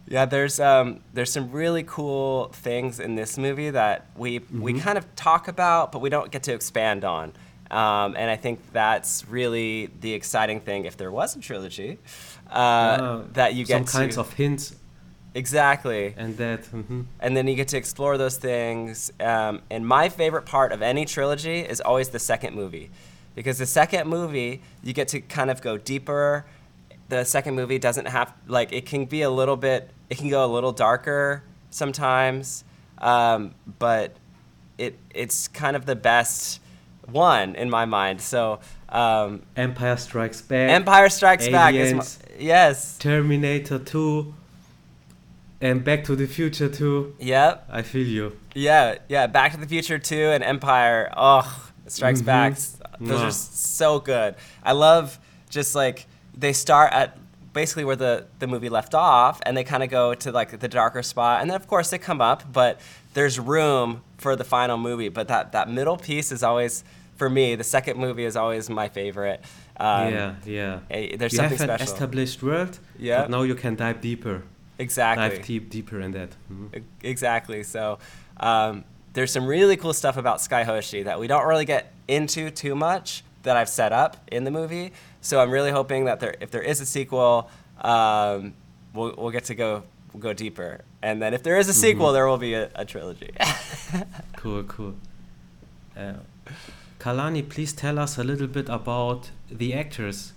Yeah, there's um, there's some really cool things in this movie that we we
Mhm.
kind of talk about, but we don't get to expand on. Um, and I think that's really the exciting thing. If there was a trilogy, uh,
Uh,
that you get
some
get
kinds
to
of hints
exactly,
and that. mhm.
and then you get to explore those things. Um, and my favorite part of any trilogy is always the second movie, because the second movie you get to kind of go deeper. The second movie doesn't have like it can be a little bit. It can go a little darker sometimes, um, but it it's kind of the best one in my mind. So um,
Empire Strikes Back,
Empire Strikes Back is my, yes,
Terminator 2, and Back to the Future too.
yep.
I feel you.
Yeah, yeah. Back to the Future 2 and Empire. Oh, Strikes
Mhm.
Back. Those are so good. I love just like they start at basically where the, the movie left off and they kind of go to like the darker spot and then of course they come up but there's room for the final movie but that, that middle piece is always for me the second movie is always my favorite um,
yeah, yeah.
there's
you
something
have an
special
established world,
Yeah.
but now you can dive deeper.
Exactly
Dive deep, deeper in that. Mhm.
E- Exactly. So um, there's some really cool stuff about Skye Hoshi that we don't really get into too much that I've set up in the movie. So I'm really hoping that there, if there is a sequel, um, we'll, we'll get to go go deeper. And then if there is a sequel, there will be a, a trilogy.
Cool, cool. Uh, Kalani, please tell us a little bit about the actors.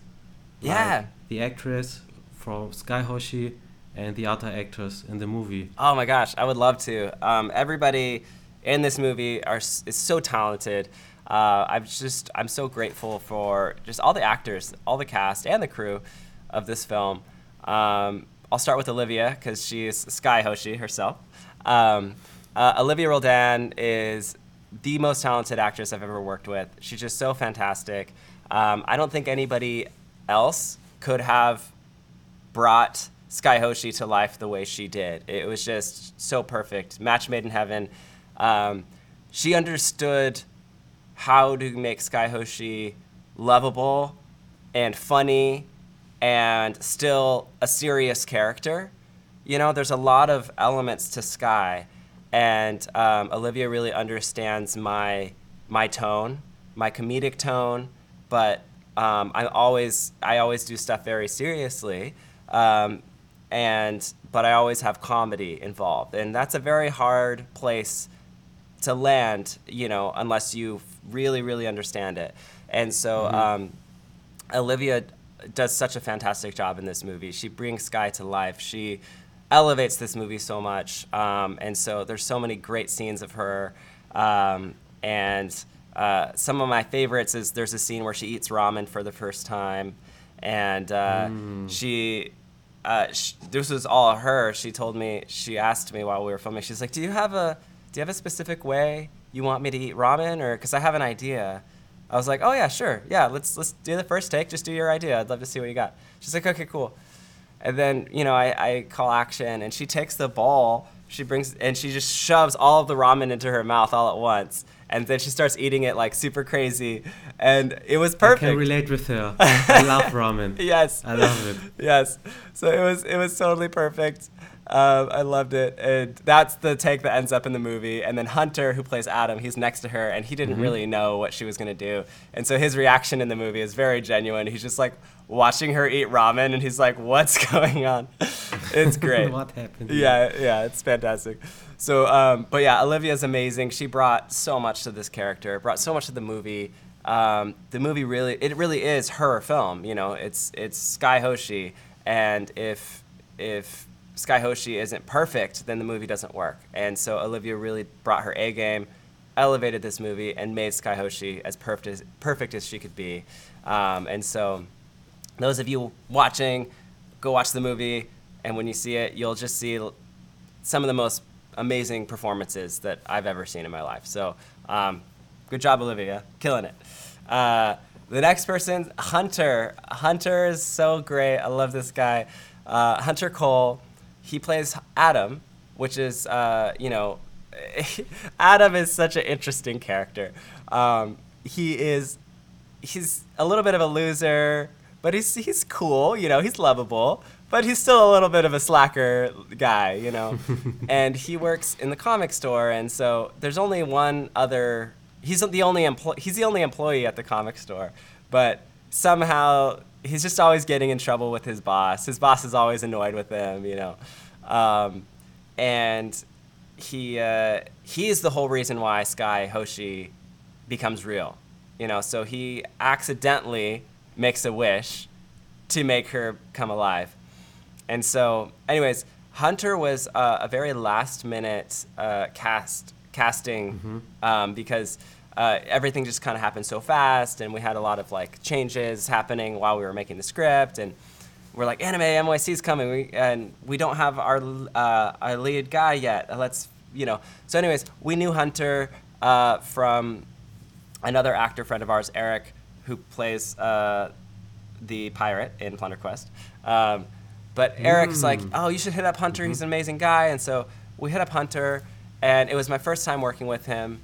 Yeah.
Like the actress from Skye Hoshi and the other actors in the movie.
Oh my gosh, I would love to. Um, everybody in this movie are is so talented. Uh, I'm just I'm so grateful for just all the actors, all the cast, and the crew of this film. Um, I'll start with Olivia because she is Skye Hoshi herself. Um, uh, Olivia Roldan is the most talented actress I've ever worked with. She's just so fantastic. Um, I don't think anybody else could have brought Skye Hoshi to life the way she did. It was just so perfect. Match made in heaven. Um, she understood how to make Skye Hoshi lovable and funny and still a serious character. You know, there's a lot of elements to Skye, and um, Olivia really understands my my tone, my comedic tone, but um, I always I always do stuff very seriously, um, and but I always have comedy involved, and that's a very hard place to land, you know, unless you really really understand it. And so um, Olivia does such a fantastic job in this movie. She brings Skye to life. She elevates this movie so much, um, and so there's so many great scenes of her. Um, and uh, some of my favorites is there's a scene where she eats ramen for the first time, and uh, she. Uh, sh- this was all her. She told me. She asked me while we were filming. She's like, "Do you have a Do you have a specific way you want me to eat ramen, or because I have an idea?" I was like, "Oh yeah, sure, yeah. Let's let's do the first take. Just do your idea. I'd love to see what you got." She's like, "Okay, cool." And then you know I, I call action, and she takes the bowl. She brings and she just shoves all of the ramen into her mouth all at once, and then she starts eating it like super crazy, and it was
I
perfect.
can relate with her. I love ramen.
yes,
I love it.
yes. So it was it was totally perfect. Um, I loved it, and that's the take that ends up in the movie. And then Hunter, who plays Atom, he's next to her, and he didn't really know what she was gonna do, and so his reaction in the movie is very genuine. He's just like watching her eat ramen, and he's like, "What's going on?" It's great.
what happened?
Yeah, yeah, it's fantastic. So, um, but yeah, Olivia's amazing. She brought so much to this character, brought so much to the movie. Um, the movie really, it really is her film. You know, it's it's Skye Hoshi, and if if Skye Hoshi isn't perfect, then the movie doesn't work. And so Olivia really brought her A game, elevated this movie, and made Skye Hoshi as perfect as perfect as she could be. Um, and so those of you watching, go watch the movie, and when you see it, you'll just see some of the most amazing performances that I've ever seen in my life. So, um, good job, Olivia, killing it. Uh, the next person, Hunter. Hunter is so great. I love this guy. Uh, Hunter Cole. He plays Atom, which is, uh, you know, Atom is such an interesting character. Um, he is he's a little bit of a loser, but he's he's cool. You know, he's lovable, but he's still a little bit of a slacker guy. You know, and he works in the comic store, and so there's only one other. He's the only employee. He's the only employee at the comic store, but somehow he's just always getting in trouble with his boss. His boss is always annoyed with him. You know, um, and he uh, he is the whole reason why Skye Hoshi becomes real. You know, so he accidentally makes a wish to make her come alive. And so, anyways, Hunter was uh, a very last minute uh, cast casting mm-hmm. um, because uh, everything just kind of happened so fast, and we had a lot of like changes happening while we were making the script, and we're like, anime NYC is coming, we, and we don't have our uh, our lead guy yet. Let's you know. So, anyways, we knew Hunter uh, from another actor friend of ours, Eric, who plays uh, the pirate in Plunder Quest. Um, but Eric's mm. like, oh, you should hit up Hunter. Mm-hmm. He's an amazing guy. And so we hit up Hunter, and it was my first time working with him.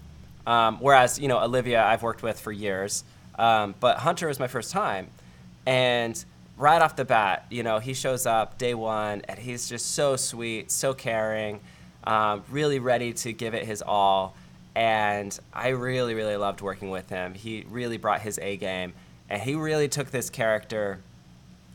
Um, whereas, you know, Olivia, I've worked with for years. Um, but Hunter was my first time. And right off the bat, you know, he shows up day one, and he's just so sweet, so caring, um, really ready to give it his all and I really, really loved working with him. He really brought his A game, and he really took this character,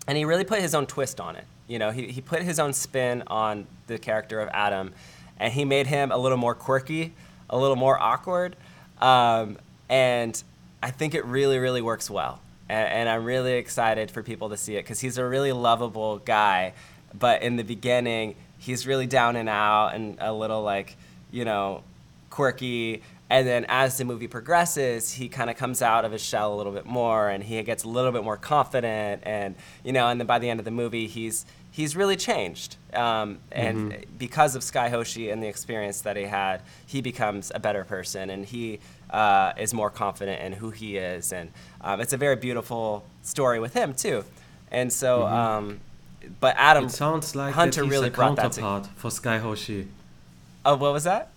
and he really put his own twist on it. You know, he, he put his own spin on the character of Atom, and he made him a little more quirky, a little more awkward, um, and I think it really, really works well. And, and I'm really excited for people to see it because he's a really lovable guy, but in the beginning, he's really down and out and a little like, you know, quirky. And then as the movie progresses, he kind of comes out of his shell a little bit more, and he gets a little bit more confident, and you know, and then by the end of the movie, he's he's really changed. Um, and mm-hmm. because of Skye Hoshi and the experience that he had, he becomes a better person, and he uh, is more confident in who he is, and um, it's a very beautiful story with him too. And so, mm-hmm. um, but Atom
it sounds like Hunter really a brought that to, for Skye Hoshi.
Oh, what was that?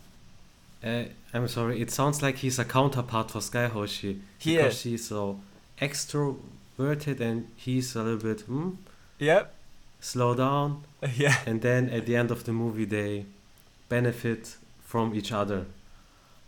Uh, I'm sorry. It sounds like he's a counterpart for Skye Hoshi. He because is. she's so extroverted and he's a little bit. Hmm,
yep.
Slow down.
Yeah.
And then at the end of the movie, they benefit from each other.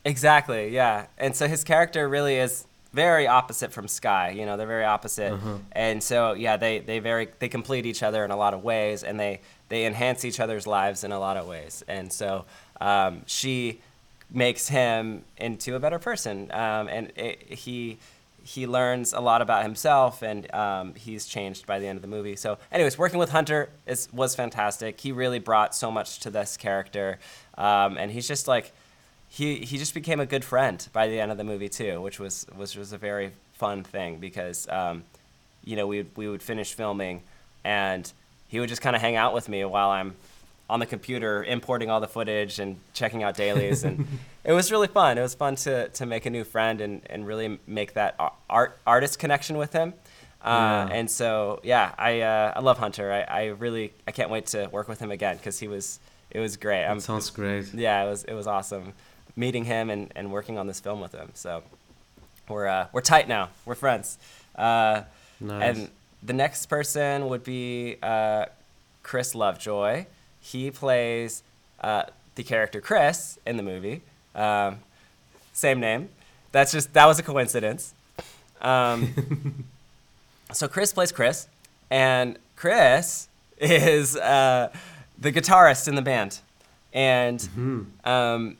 Exactly. Yeah. And so his character really is very opposite from Skye. You know, they're very opposite, uh-huh. and so yeah, they they very they complete each other in a lot of ways, and they they enhance each other's lives in a lot of ways. And so um, she makes him into a better person. Um, and it, he he learns a lot about himself, and um, he's changed by the end of the movie. So, anyways, working with Hunter is was fantastic. He really brought so much to this character, um, and he's just like he he just became a good friend by the end of the movie too, which was which was a very fun thing because um, you know we we would finish filming, and he would just kind of hang out with me while I'm on the computer importing all the footage and checking out dailies and it was really fun. It was fun to, to make a new friend and, and really make that art artist connection with him. Uh, yeah. and so yeah I, uh, I love hunter. I, I really i can't wait to work with him again because he was it was great.
That sounds great.
Yeah it was it was awesome meeting him and, and working on this film with him. So we're uh, we're tight now. We're friends. Uh, nice. and the next person would be uh, chris lovejoy. He plays uh, the character Chris in the movie. Um, same name. That's just that was a coincidence. Um, so Chris plays Chris, and Chris is uh, the guitarist in the band, and
mm-hmm.
um,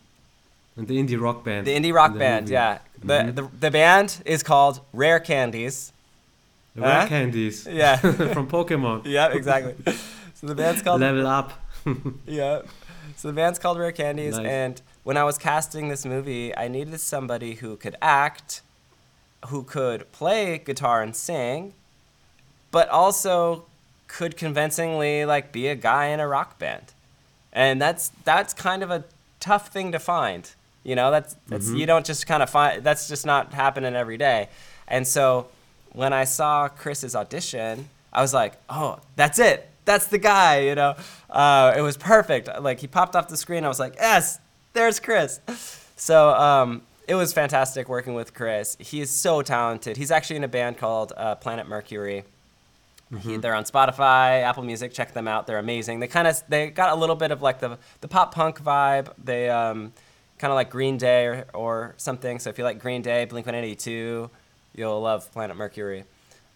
the indie rock band.
The indie rock the band, movie. yeah. The, mm-hmm. the the band is called Rare Candies.
Rare uh, Candies.
Yeah.
From Pokemon.
yeah, exactly. So the band's called
Level Up.
yeah. So the band's called Rare Candies,
nice.
and when I was casting this movie, I needed somebody who could act, who could play guitar and sing, but also could convincingly like be a guy in a rock band, and that's that's kind of a tough thing to find. You know, that's that's mm-hmm. you don't just kind of find that's just not happening every day, and so when I saw Chris's audition, I was like, oh, that's it that's the guy, you know. Uh, it was perfect. Like he popped off the screen. I was like, yes, there's Chris. So um, it was fantastic working with Chris. He is so talented. He's actually in a band called uh, Planet Mercury, He, they're on Spotify, Apple Music. Check them out. They're amazing. They kind of they got a little bit of like the the pop punk vibe. They um, kind of like Green Day or, or something. So if you like Green Day, Blink 182, you'll love Planet Mercury.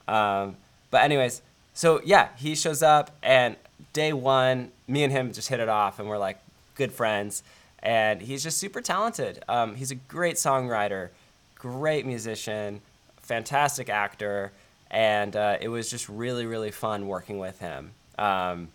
Um, but anyways, so yeah, he shows up and day one, me and him just hit it off and we're like good friends. And he's just super talented. Um, he's a great songwriter, great musician, fantastic actor, and uh, it was just really really fun working with him. Um,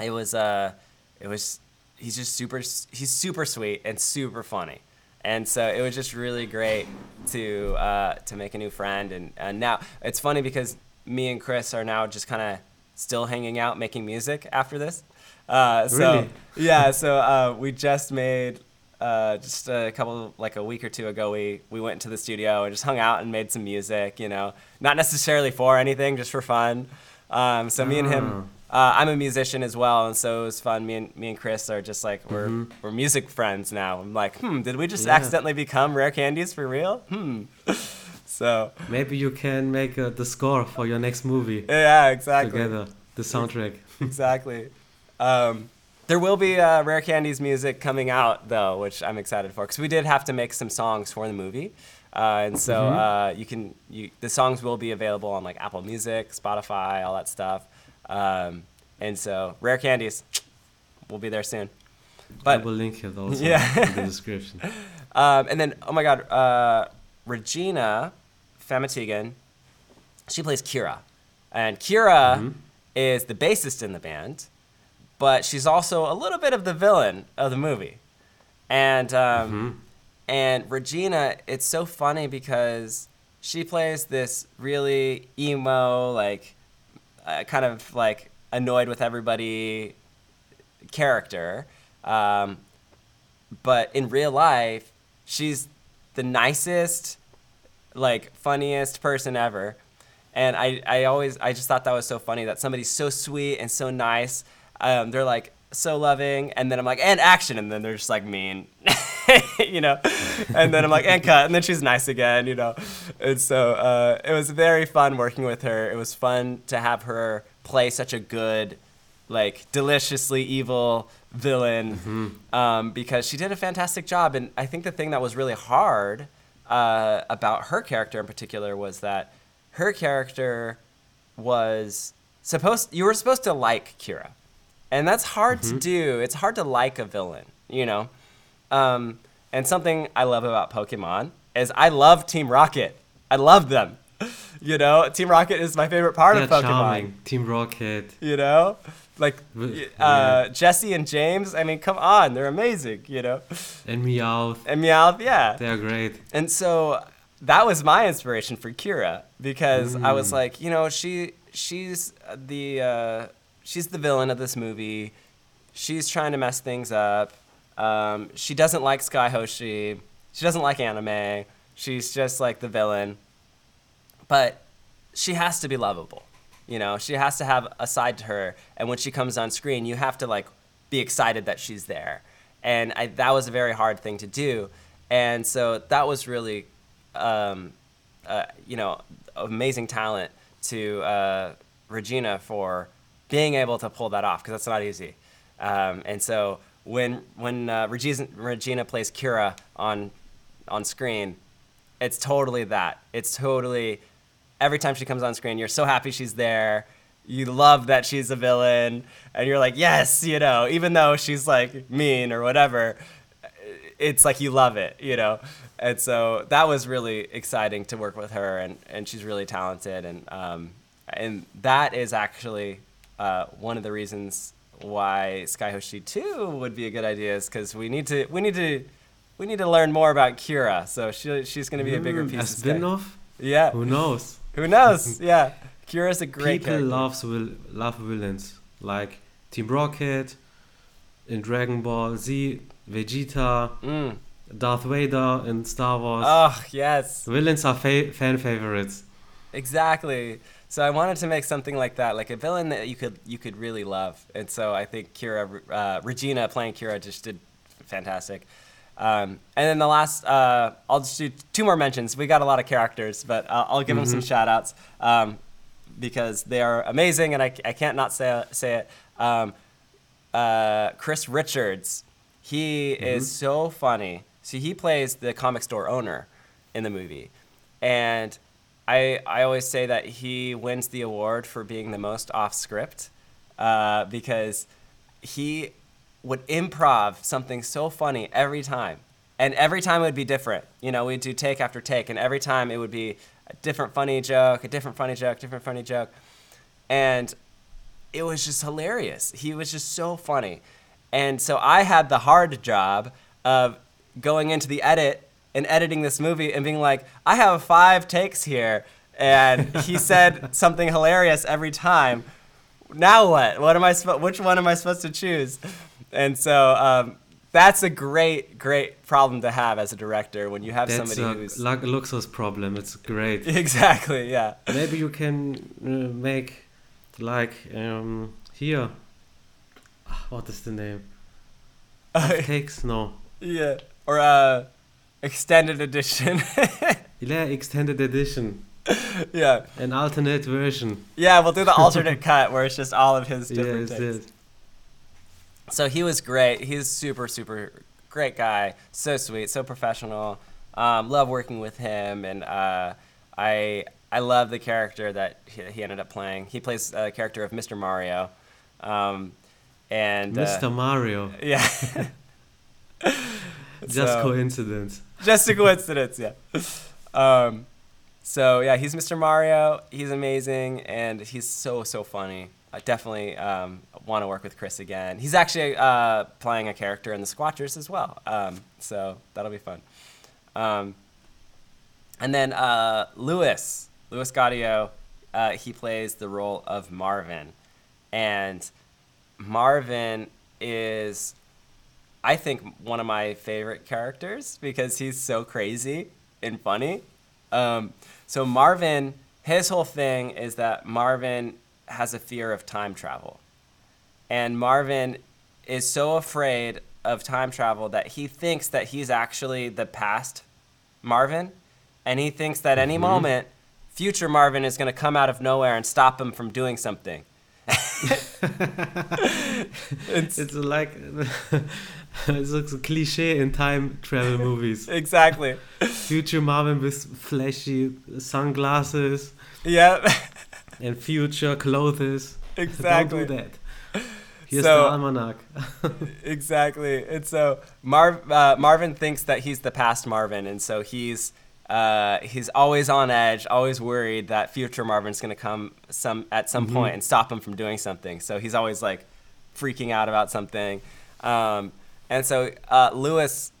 it was uh, it was he's just super he's super sweet and super funny and so it was just really great to uh, to make a new friend and, and now it's funny because me and chris are now just kind of still hanging out making music after this uh, so
Really?
yeah so uh, we just made uh, just a couple like a week or two ago we we went into the studio and just hung out and made some music you know not necessarily for anything just for fun um, so me and him uh, I'm a musician as well, and so it was fun. Me and me and Chris are just like we're we're music friends now. I'm like, hmm, did we just
Yeah.
accidentally become rare candies for real? Hmm. so
Maybe you can make uh, the score for your next movie
yeah, exactly,
together, the soundtrack.
exactly. Um, there will be uh, rare candies music coming out though, which I'm excited for because we did have to make some songs for the movie. Uh, and so
Mhm.
uh, you can you, the songs will be available on like Apple Music, Spotify, all that stuff. Um, and so Rare Candies will be there soon.
I
But
will link it also
Yeah.
in the description.
um, and then oh my God, uh, Regina Famatigan, she plays Kira, and Kira
Mhm.
is the bassist in the band, but she's also a little bit of the villain of the movie. And um,
Mhm.
and Regina, it's so funny because she plays this really emo, like, uh, kind of like annoyed with everybody character. Um, but in real life, she's the nicest, like, funniest person ever. And I, I always, I just thought that was so funny that somebody's so sweet and so nice. Um, they're like so loving, and then I'm like, and action, and then they're just like mean, you know. And then I'm like, and cut, and then she's nice again, you know. And so uh, it was very fun working with her. It was fun to have her play such a good, like deliciously evil villain, um, because she did a fantastic job. And I think the thing that was really hard uh, about her character in particular was that her character was supposed you were supposed to like Kira. And that's hard to do. It's hard to like a villain, you know. Um, and something I love about Pokemon is I love Team Rocket. I love them. You know, Team Rocket is my favorite part
Yeah,
of Pokemon.
charming. Team Rocket.
You know, like uh, Jesse and James. I mean, come on, they're amazing. You know,
And Meowth.
and Meowth, yeah.
They are great.
And so that was my inspiration for Kira because I was
Mm.
like, you know, she she's the uh, she's the villain of this movie. She's trying to mess things up. Um, she doesn't like Skye Hoshi. She doesn't like anime. She's just like the villain. But she has to be lovable. You know, she has to have a side to her. And when she comes on screen, you have to like be excited that she's there. And I, that was a very hard thing to do. And so that was really, um, uh, you know, amazing talent to uh, Regina for being able to pull that off because that's not easy. Um, and so when when uh, Regina, Regina plays Kira on on screen, it's totally that. It's totally every time she comes on screen, you're so happy she's there. You love that she's a villain, and you're like, yes, you know, even though she's like mean or whatever, it's like you love it, you know. And so that was really exciting to work with her, and, and she's really talented, and um, and that is actually uh, one of the reasons why Skye Hoshi 2 would be a good idea is because we need to we need to we need to learn more about Kira. So she, she's going to be a bigger
Mm,
piece
a
of Skye.
spin-off?
Yeah.
Who knows?
Who knows? Yeah. Kira's a great
People
character.
loves will love villains like Team Rocket, in Dragon Ball Z, Vegeta,
Mm.
Darth Vader in Star Wars.
Oh, yes.
Villains are fa- fan favorites.
Exactly. So I wanted to make something like that, like a villain that you could you could really love. And so I think Kira, uh, Regina playing Kira just did fantastic. Um, and then the last, uh, I'll just do two more mentions. We got a lot of characters, but I'll, I'll give them some shout outs. Um, because they are amazing, and I, I can't not say say it. Um, uh, Chris Richards, he is so funny. See, he plays the comic store owner in the movie, and I I always say that he wins the award for being the most off script uh, because he would improv something so funny every time. And every time it would be different. You know, we'd do take after take, and every time it would be a different funny joke, a different funny joke, different funny joke. And it was just hilarious. He was just so funny. And so I had the hard job of going into the edit and editing this movie and being like, I have five takes here. And he said something hilarious every time. Now what? What am I? Sp- which one am I supposed to choose? And so um, that's a great, great problem to have as a director when you have
That's
somebody
a
who's
lu- luxus problem. It's great.
exactly yeah.
Maybe you can uh, make like um, here. Ah, What is the name? Takes no.
yeah, or uh, extended edition.
Yeah, extended edition,
yeah,
an alternate version.
yeah. We'll do the alternate cut where it's just all of his
Yeah,
different
it's
takes.
it.
So he was great. He's super, super great guy. So sweet, so professional. Um, love working with him, and uh, I I love the character that he, he ended up playing. He plays a character of Mr. Mario, um, and uh,
Mr. Mario.
yeah.
Just
So-
coincidence.
just a coincidence, yeah. Um, so yeah, he's Mr. Mario. He's amazing, and he's so so funny. I definitely um, want to work with Chris again. He's actually uh, playing a character in the Squatchers as well, um, so that'll be fun. Um, and then uh, Louis, Louis Gaudio, uh, he plays the role of Marvin, and Marvin is I think one of my favorite characters because he's so crazy and funny. Um, so Marvin, his whole thing is that Marvin has a fear of time travel, and Marvin is so afraid of time travel that he thinks that he's actually the past Marvin, and he thinks that any moment future Marvin is going to come out of nowhere and stop him from doing something.
It's like it's like a cliche in time travel movies.
Exactly.
Future Marvin with flashy sunglasses
Yep.
and future clothes.
Exactly.
Don't do that. Here's
So-
the almanac.
exactly. And so Marv, uh, Marvin thinks that he's the past Marvin, and so he's uh, he's always on edge, always worried that future Marvin's going to come some at some
Mhm.
point and stop him from doing something. So he's always like freaking out about something. Um, and so uh, Lewis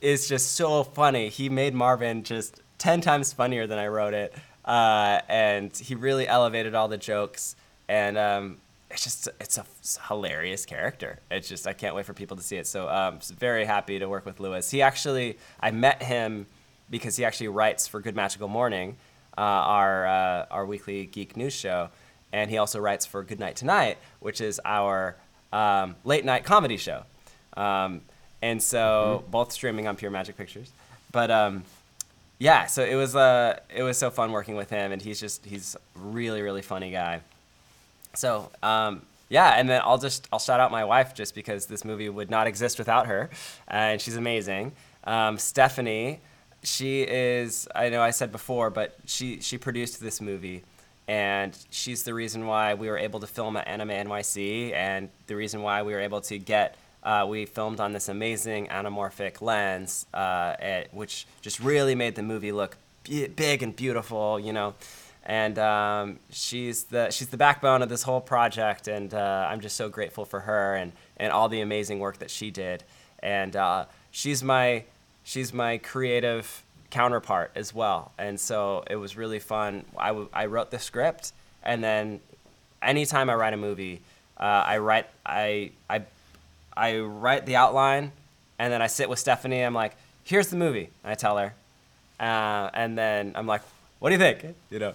is just so funny. He made Marvin just 10 times funnier than I wrote it. Uh, and he really elevated all the jokes. And um, it's just, it's a f- hilarious character. It's just, I can't wait for people to see it. So um, s- very happy to work with Lewis. He actually, I met him because he actually writes for Good Magical Morning, uh, our, uh, our weekly geek news show. And he also writes for Good Night Tonight, which is our um, late night comedy show. Um, and so both streaming on Pure Magic Pictures. But um, yeah, so it was uh, it was so fun working with him, and he's just he's really really funny guy. So um, yeah, and then I'll just I'll shout out my wife just because this movie would not exist without her, and she's amazing. Um, Stefanie, she is I know I said before, but she she produced this movie, and she's the reason why we were able to film at Anime NYC, and the reason why we were able to get uh, we filmed on this amazing anamorphic lens, uh, at, which just really made the movie look big and beautiful, you know. And um, she's the she's the backbone of this whole project, and uh, I'm just so grateful for her and, and all the amazing work that she did. And uh, she's my she's my creative counterpart as well. And so it was really fun. I, w- I wrote the script, and then anytime I write a movie, uh, I write I I I write the outline, and then I sit with Stefanie. I'm like, "Here's the movie." I tell her, uh, and then I'm like, "What do you think?" You know,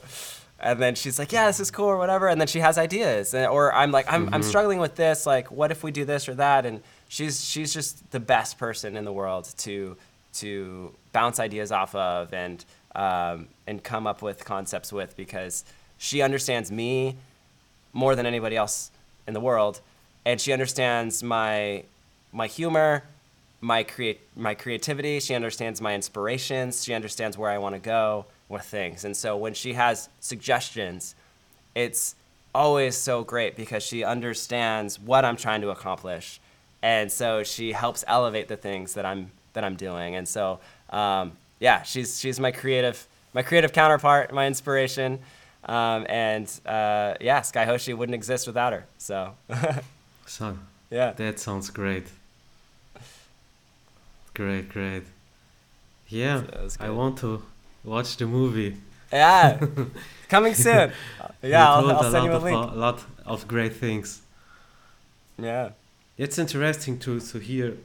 and then she's like, "Yeah, this is cool" or whatever. And then she has ideas, and, or I'm like, "I'm I'm struggling with this. Like, what if we do this or that?" And she's she's just the best person in the world to to bounce ideas off of and um, and come up with concepts with because she understands me more than anybody else in the world, and she understands my my humor, my create my creativity. She understands my inspirations. She understands where I want to go with things. And so when she has suggestions, it's always so great because she understands what I'm trying to accomplish, and so she helps elevate the things that I'm that I'm doing. And so um, yeah, she's she's my creative my creative counterpart, my inspiration. Um, and uh, yeah, Skye Hoshi wouldn't exist without her. So,
so
yeah,
that sounds great. Great, great. Yeah, I want to watch the movie.
Yeah, coming soon. yeah, I'll, I'll send you a link.
A lot of great things.
Yeah,
it's interesting to to hear,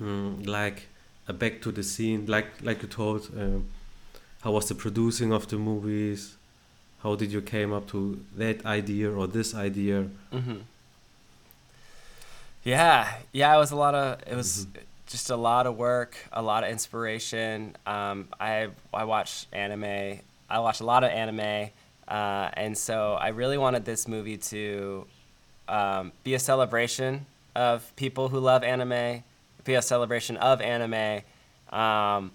um, like, a back to the scene, like like you told. Um, how was the producing of the movies? How did you came up to that idea or this idea?
Mm-hmm. Yeah, yeah, it was a lot of it was mm-hmm. just a lot of work, a lot of inspiration. Um, I I watch anime. I watch a lot of anime, uh, and so I really wanted this movie to um, be a celebration of people who love anime, be a celebration of anime, um,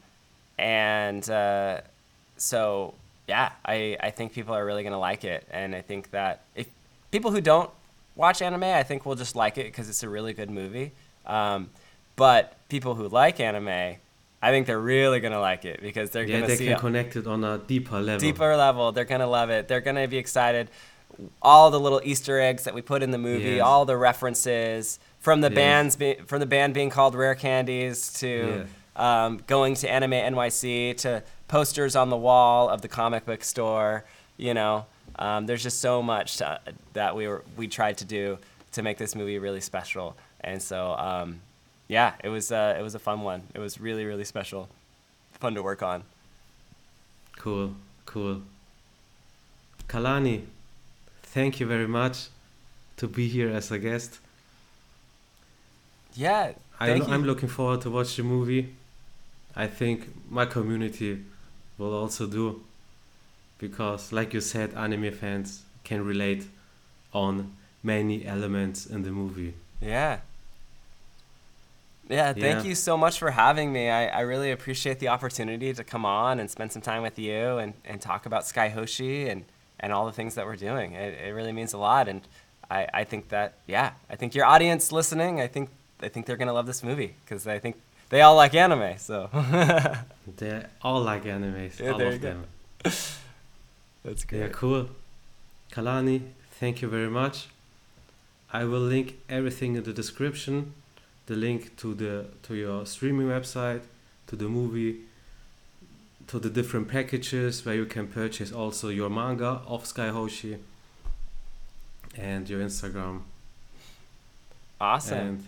and uh, so yeah, I, I think people are really gonna like it, and I think that if people who don't watch anime, I think we'll just like it because it's a really good movie. Um, but people who like anime, I think they're really gonna like it because they're
yeah,
gonna
they
see
can connect it on a deeper level.
Deeper level, they're gonna love it. They're gonna be excited. All the little Easter eggs that we put in the movie, yes. all the references from the yes. bands, be, from the band being called Rare Candies to yeah. um, going to Anime NYC to posters on the wall of the comic book store. You know, um, there's just so much to, that we were we tried to do to make this movie really special. And so, um, yeah, it was uh, it was a fun one. It was really really special, fun to work on.
Cool, cool. Kalani, thank you very much to be here as a guest.
Yeah,
I, I'm looking forward to watch the movie. I think my community will also do because like you said anime fans can relate on many elements in the movie
yeah yeah, thank yeah. you so much for having me. I, I really appreciate the opportunity to come on and spend some time with you and, and talk about Skye Hoshi and, and all the things that we're doing. It, it really means a lot. And I, I think that, yeah, I think your audience listening, I think, I think they're going to love this movie because I think they all like anime, so.
they all like anime. Yeah, all of them.
That's great.
Yeah, cool. Kalani, thank you very much. I will link everything in the description. The link to the to your streaming website, to the movie, to the different packages where you can purchase also your manga of Skye Hoshi and your Instagram.
Awesome.
And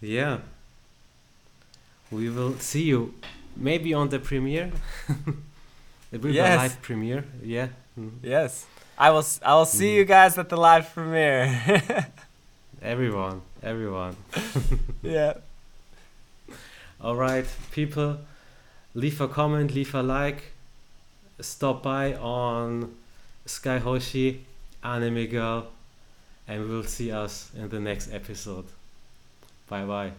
yeah we will see you maybe on the premiere. it will yes. be a live premiere. Yeah.
Mm. Yes. I will. I will see mm. you guys at the live premiere.
everyone. Everyone.
yeah.
All right, people. Leave a comment. Leave a like. Stop by on Skye Hoshi, Anime Girl, and we'll see us in the next episode. Bye bye.